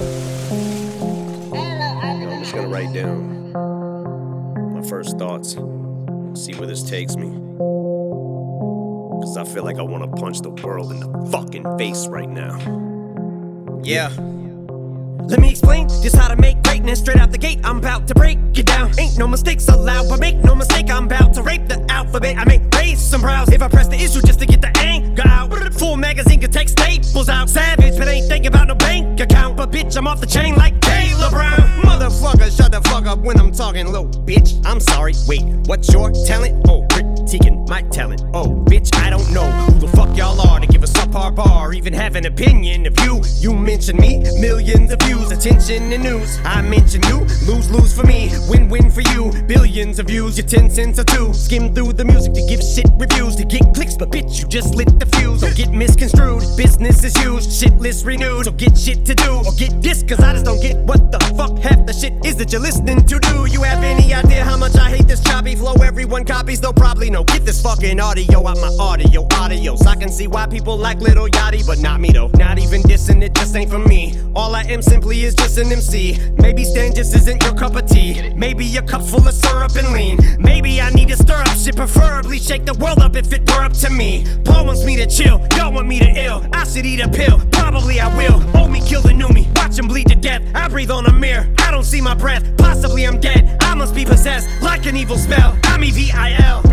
I'm just gonna write down my first thoughts, see where this takes me. Cause I feel like I wanna punch the world in the fucking face right now. Yeah. Let me explain just how to make greatness straight out the gate. I'm about to break it down. Ain't no mistakes allowed, but make no mistake, I'm about to rape the alphabet. I make raise some brows if I press the issue just to get the anger out. Full magazine can take staples out. Savage, but ain't thinking about no bitch, I'm off the chain like Taylor Brown. Motherfucker, shut the fuck up when I'm talking low. Bitch, I'm sorry. Wait, what's your talent? Oh, Even have an opinion of you. You mention me, millions of views, attention and news. I mention you, lose lose for me, win win for you. Billions of views, your 10 cents or two. Skim through the music to give shit reviews to get clicks, but bitch, you just lit the fuse. Don't get misconstrued, business is used, shit list renewed. So get shit to do, or get this, cause I just don't get what the fuck half the shit is that you're listening to. Do you have any idea how much I hate this choppy flow? Everyone copies, they'll probably know. Get this fucking audio out my audio, audios. I can see why people like Lil Yachty, but not me though. Not even dissing, it just ain't for me. All I am simply is just an MC. Maybe Stan just isn't your cup of tea. Maybe your cup's full of syrup and lean. Maybe I need to stir up shit, preferably shake the world up if it were up to me. Paul wants me to chill, y'all want me to ill. I should eat a pill, probably I will. Old me kill the new me, watch him bleed to death. I breathe on a mirror, I don't see my breath. Possibly I'm dead, I must be possessed like an evil spell. I'm E E-V-I-L. Gemma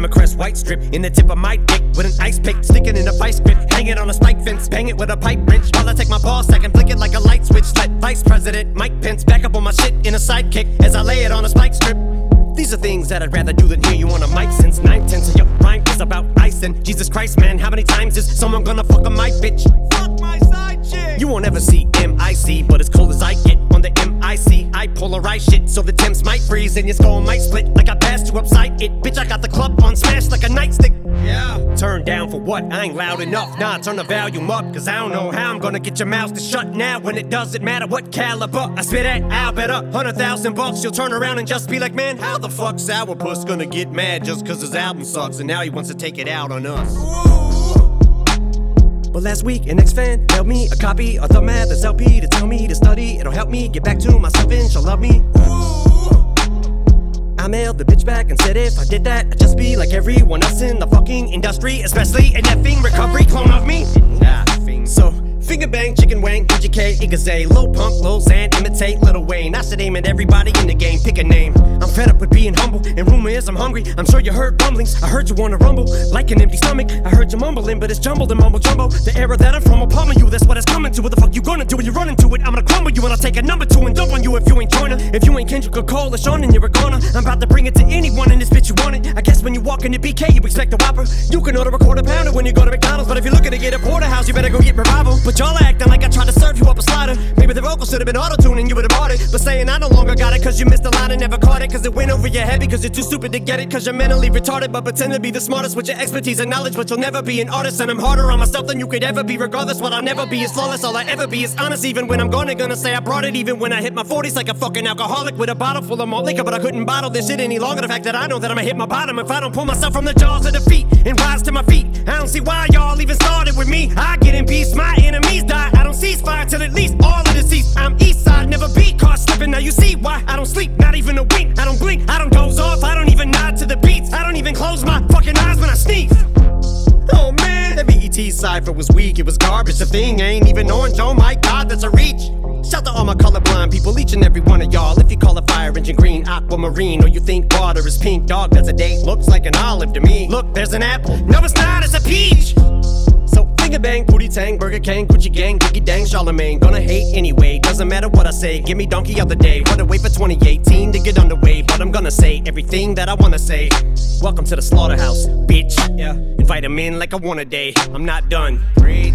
crest white strip in the tip of my dick with an ice pick sticking in a vice grip. Hang it on a spike fence, bang it with a pipe wrench. While I take my ball sack and flick it like a light switch. Let Vice President Mike Pence back up on my shit in a sidekick as I lay it on a spike strip. These are things that I'd rather do than hear you on a mic since nine tenths of your rhyme is about icing. Jesus Christ, man, how many times is someone gonna fuck on my bitch? Fuck my side chick. You won't ever see MIC, but as cold as I get polarize shit so the temps might freeze and your skull might split like I passed you upside it. Bitch, I got the club on smash like a nightstick. Yeah. Turn down for what? I ain't loud enough. Nah, turn the volume up, cause I don't know how I'm gonna get your mouth to shut now when it doesn't matter what caliber I spit at. I'll bet a hundred thousand bucks you'll turn around and just be like, man, how the fuck Sourpuss gonna get mad just cause his album sucks and now he wants to take it out on us? But last week, an ex fan mailed me a copy of the Mathers LP to tell me to study. It'll help me get back to myself and she'll love me. I mailed the bitch back and said if I did that, I'd just be like everyone else in the fucking industry, especially an effing recovery clone of me. So, finger bang, chicken wang, PGK, Igaze, Lil Pump, Lil Xan, imitate Lil Wayne. I should aim at everybody in the game, pick a name. I'm fed up with being humble, and rumor is I'm hungry. I'm sure you heard rumblings. I heard you wanna rumble, like an empty stomach. I heard you mumbling, but it's jumbled and mumble jumbo. The era that I'm from will pummel you, that's what it's coming to. What the fuck you gonna do when you run into it? I'm gonna crumble you, and I'll take a number two and dump on you if you ain't Joyner. If you ain't Kendrick or Cole or Sean, then you're a. I'm about to bring it to anyone in this bitch you want it. I guess when you walk into BK, you expect a whopper. You can order a quarter pounder when you go to McDonald's, but if you're looking to get a porterhouse, you better go get revival. But y'all acting like I tried to serve you up a slider. Maybe the vocals should have been auto tuning, you would have bought it. But saying I no longer got it, cause you missed the line and never caught it, cause it went over your head because you're too stupid to get it, cause you're mentally retarded, but pretend to be the smartest with your expertise and knowledge, but you'll never be an artist. And I'm harder on myself than you could ever be, regardless. What I'll never be is flawless, all I ever be is honest, even when I'm gonna, gonna say I brought it, even when I hit my 40s like a fucking alcoholic with a bottle full of malt liquor, but I couldn't bottle this shit any longer. The fact that I know that I'ma hit my bottom if I don't pull myself from the jaws of defeat and rise to my feet. I don't see why y'all even started with me. I get in peace, my die. I don't cease fire till at least all of the cease. I'm east side, never be caught slipping. Now you see why I don't sleep, not even a wink. I don't blink, I don't doze off, I don't even nod to the beats. I don't even close my fucking eyes when I sneeze. Oh man, the BET cipher was weak, it was garbage. The thing ain't even orange, oh my god, that's a reach. Shout to all my colorblind people, each and every one of y'all. If you call a fire engine green, aquamarine, or you think water is pink, dog, that's a date. Looks like an olive to me. Look, there's an apple. No, it's not, it's a peach. Bang, booty tang, Burger King, Gucci gang, Biggie dang, Charlemagne. Gonna hate anyway, doesn't matter what I say. Give me donkey of the day. Wanna wait for 2018 to get underway, I'm gonna say everything that I wanna say. Welcome to the slaughterhouse, bitch. Yeah, invite him in like I want a day. I'm not done.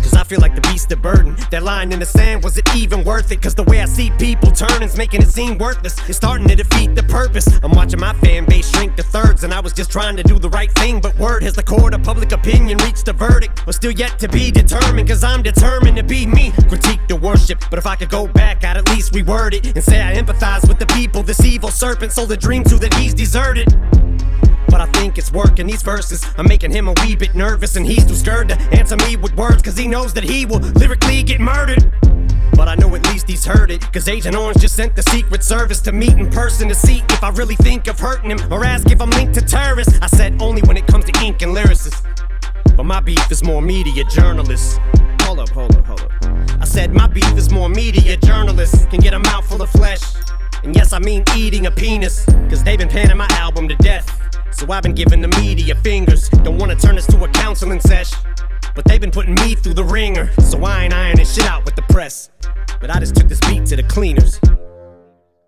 Cause I feel like the beast of burden. That line in the sand, was it even worth it? Cause the way I see people turnin's making it seem worthless. It's starting to defeat the purpose. I'm watching my fan base shrink to thirds, and I was just trying to do the right thing. But word has the court of public opinion reached a verdict. But still yet to be determined, cause I'm determined to be me. Critique the worship, but if I could go back, I'd at least reword it and say I empathize with the people. This evil serpent sold a dream to that he's deserted. But I think it's working these verses. I'm making him a wee bit nervous, and he's too scared to answer me with words, cause he knows that he will lyrically get murdered. But I know at least he's heard it. Cause Agent Orange just sent the Secret Service to meet in person to see if I really think of hurting him or ask if I'm linked to terrorists. I said only when it comes to ink and lyricists. But my beef is more media journalists. Hold up, hold up, hold up. I said my beef is more media journalists can get a mouthful of flesh. And yes, I mean eating a penis. Cause they've been panning my album to death. So I've been giving the media fingers. Don't wanna turn this to a counseling sesh. But they've been putting me through the ringer. So I ain't ironing shit out with the press. But I just took this beat to the cleaners.